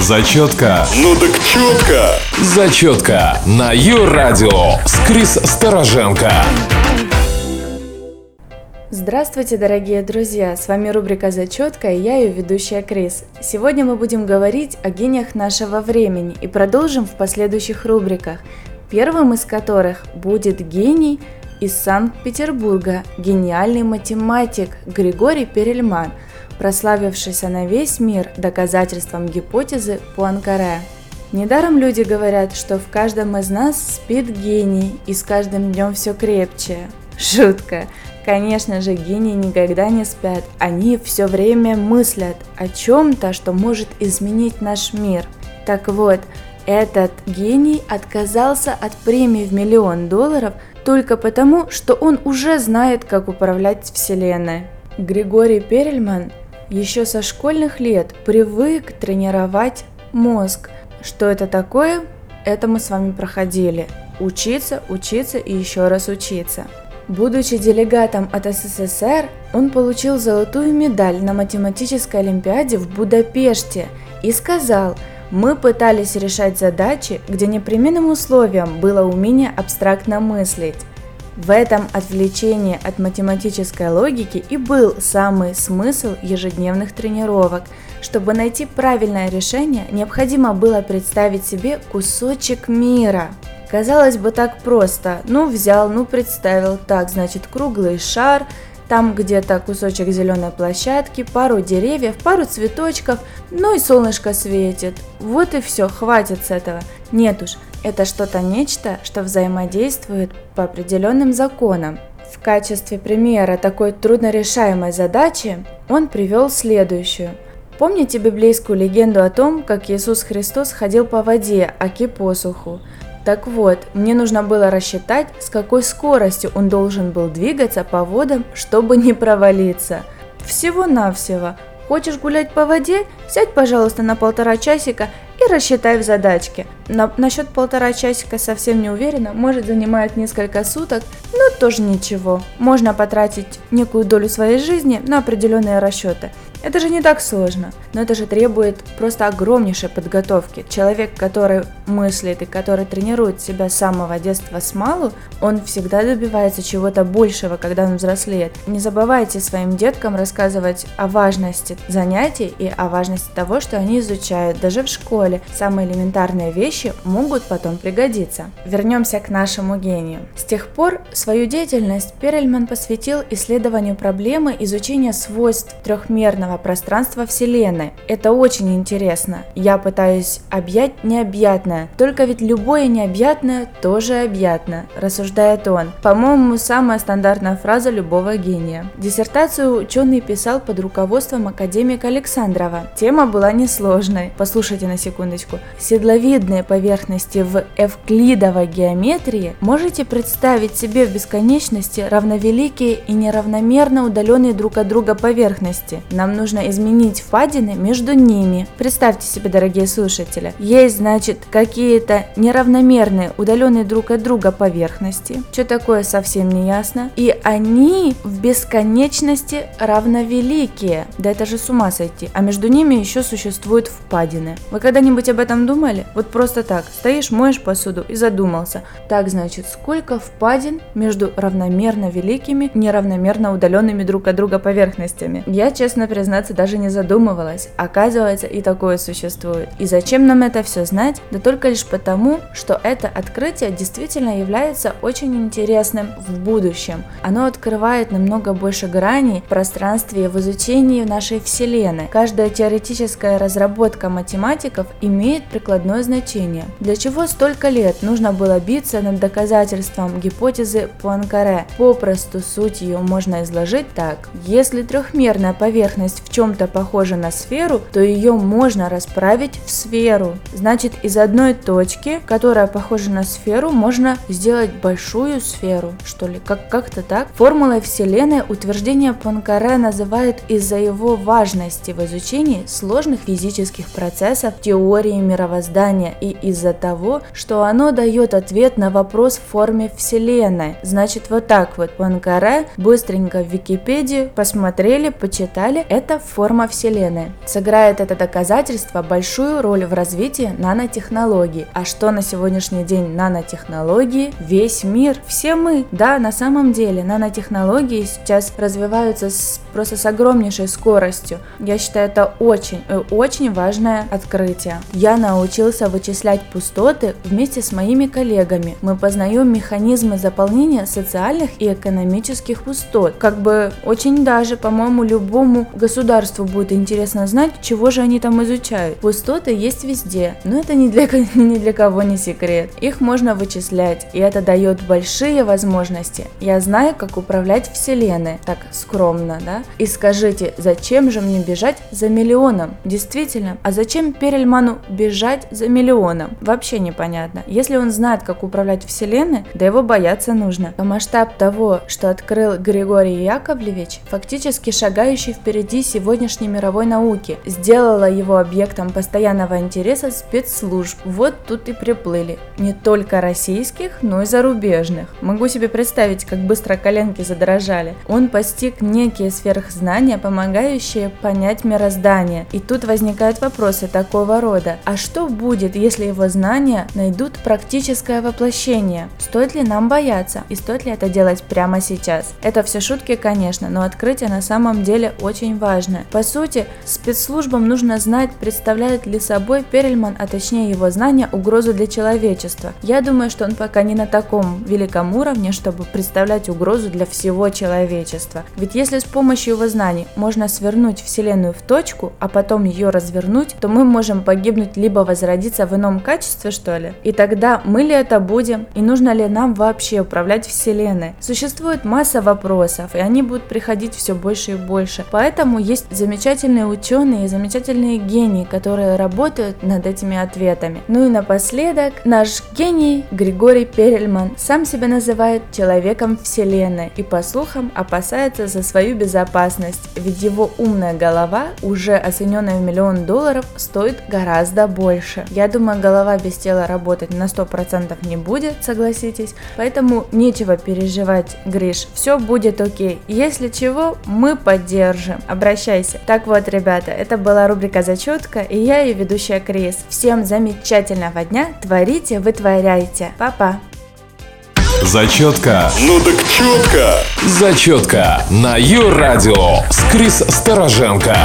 Зачетка. Ну так четко. Зачетка на Ю-радио с Крис Стороженко. Здравствуйте, дорогие друзья! С вами рубрика «Зачетка» и я ее ведущая Крис. Сегодня мы будем говорить о гениях нашего времени и продолжим в последующих рубриках, первым из которых будет гений из Санкт-Петербурга, гениальный математик Григорий Перельман – прославившийся на весь мир доказательством гипотезы Пуанкаре. Недаром люди говорят, что в каждом из нас спит гений, и с каждым днем все крепче. Шутка. Конечно же, гении никогда не спят. Они все время мыслят о чем-то, что может изменить наш мир. Так вот, этот гений отказался от премии в миллион долларов только потому, что он уже знает, как управлять Вселенной. Григорий Перельман еще со школьных лет привык тренировать мозг. Что это такое? Это мы с вами проходили. Учиться, учиться и еще раз учиться. Будучи делегатом от СССР, он получил золотую медаль на математической олимпиаде в Будапеште и сказал, мы пытались решать задачи, где непременным условием было умение абстрактно мыслить. В этом отвлечении от математической логики и был самый смысл ежедневных тренировок. Чтобы найти правильное решение, необходимо было представить себе кусочек мира. Казалось бы, так просто. Ну, взял, ну, представил. Так, значит, круглый шар, там где-то кусочек зеленой площадки, пару деревьев, пару цветочков, ну и солнышко светит. Вот и все, хватит с этого. Нет уж, это что-то нечто, что взаимодействует по определенным законам. В качестве примера такой труднорешаемой задачи он привел следующую. Помните библейскую легенду о том, как Иисус Христос ходил по воде, аки посуху? Так вот, мне нужно было рассчитать, с какой скоростью он должен был двигаться по водам, чтобы не провалиться. Всего-навсего. Хочешь гулять по воде? Сядь, пожалуйста, на полтора часика и рассчитай в задачке. На, насчет полтора часика совсем не уверена, может занимает несколько суток, но тоже ничего. Можно потратить некую долю своей жизни на определенные расчеты. Это же не так сложно, но это же требует просто огромнейшей подготовки. Человек, который мыслит и который тренирует себя с самого детства с малу, он всегда добивается чего-то большего, когда он взрослеет. Не забывайте своим деткам рассказывать о важности занятий и о важности того, что они изучают. Даже в школе самые элементарные вещи могут потом пригодиться. Вернемся к нашему гению. С тех пор свою деятельность Перельман посвятил исследованию проблемы изучения свойств трехмерного объемного пространства Вселенной. Это очень интересно. Я пытаюсь объять необъятное. Только ведь любое необъятное тоже объятно, рассуждает он. По-моему, самая стандартная фраза любого гения. Диссертацию ученый писал под руководством академика Александрова. Тема была несложной. Послушайте на секундочку. Седловидные поверхности в эвклидовой геометрии можете представить себе в бесконечности равновеликие и неравномерно удаленные друг от друга поверхности. Нам нужно изменить впадины между ними. Представьте себе, дорогие слушатели, есть, значит, какие-то неравномерные, удаленные друг от друга поверхности, что такое совсем не ясно, и они в бесконечности равновеликие. Да это же с ума сойти. А между ними еще существуют впадины. Вы когда-нибудь об этом думали? Вот просто так, стоишь, моешь посуду и задумался. Так, значит, сколько впадин между равномерно великими, неравномерно удаленными друг от друга поверхностями? Я, честно признаюсь, признаться, даже не задумывалась. Оказывается, и такое существует. И зачем нам это все знать? Да только лишь потому, что это открытие действительно является очень интересным в будущем. Оно открывает намного больше граней в пространстве и в изучении нашей Вселенной. Каждая теоретическая разработка математиков имеет прикладное значение. Для чего столько лет нужно было биться над доказательством гипотезы Пуанкаре? Попросту суть ее можно изложить так. Если трехмерная поверхность в чем-то похожа на сферу, то ее можно расправить в сферу. Значит, из одной точки, которая похожа на сферу, можно сделать большую сферу, что ли, как- как-то так. Формулой Вселенной утверждение Панкаре называют из-за его важности в изучении сложных физических процессов теории мировоздания и из-за того, что оно дает ответ на вопрос в форме Вселенной. Значит, вот так вот Панкаре быстренько в Википедию посмотрели, почитали, это это форма Вселенной. Сыграет это доказательство большую роль в развитии нанотехнологий. А что на сегодняшний день нанотехнологии? Весь мир, все мы. Да, на самом деле нанотехнологии сейчас развиваются с, просто с огромнейшей скоростью. Я считаю, это очень, э, очень важное открытие. Я научился вычислять пустоты вместе с моими коллегами. Мы познаем механизмы заполнения социальных и экономических пустот. Как бы очень даже, по-моему, любому государству будет интересно знать, чего же они там изучают. Пустоты есть везде, но это ни для, ни для кого не секрет. Их можно вычислять, и это дает большие возможности. Я знаю, как управлять Вселенной, так скромно, да? И скажите, зачем же мне бежать за миллионом? Действительно, а зачем Перельману бежать за миллионом? Вообще непонятно. Если он знает, как управлять Вселенной, да его бояться нужно. По масштаб того, что открыл Григорий Яковлевич, фактически шагающий впереди сегодняшней мировой науки, сделала его объектом постоянного интереса спецслужб. Вот тут и приплыли. Не только российских, но и зарубежных. Могу себе представить, как быстро коленки задрожали. Он постиг некие сверхзнания, помогающие понять мироздание. И тут возникают вопросы такого рода. А что будет, если его знания найдут практическое воплощение? Стоит ли нам бояться? И стоит ли это делать прямо сейчас? Это все шутки, конечно, но открытие на самом деле очень важное. По сути, спецслужбам нужно знать, представляет ли собой Перельман, а точнее его знания, угрозу для человечества. Я думаю, что он пока не на таком великом уровне, чтобы представлять угрозу для всего человечества. Ведь если с помощью его знаний можно свернуть Вселенную в точку, а потом ее развернуть, то мы можем погибнуть либо возродиться в ином качестве, что ли. И тогда мы ли это будем? И нужно ли нам вообще управлять Вселенной? Существует масса вопросов, и они будут приходить все больше и больше. Поэтому есть замечательные ученые и замечательные гении, которые работают над этими ответами. Ну и напоследок, наш гений Григорий Перельман сам себя называет человеком Вселенной и по слухам опасается за свою безопасность, ведь его умная голова, уже оцененная в миллион долларов, стоит гораздо больше. Я думаю, голова без тела работать на 100% не будет, согласитесь, поэтому нечего переживать, Гриш, все будет окей. Если чего, мы поддержим. Обращайся. Так вот, ребята, это была рубрика «Зачетка» и я ее ведущая Крис. Всем замечательного дня, творите, вытворяйте. Папа. Зачетка. Ну так четко. Зачетка на Ю-радио с Крис Стороженко.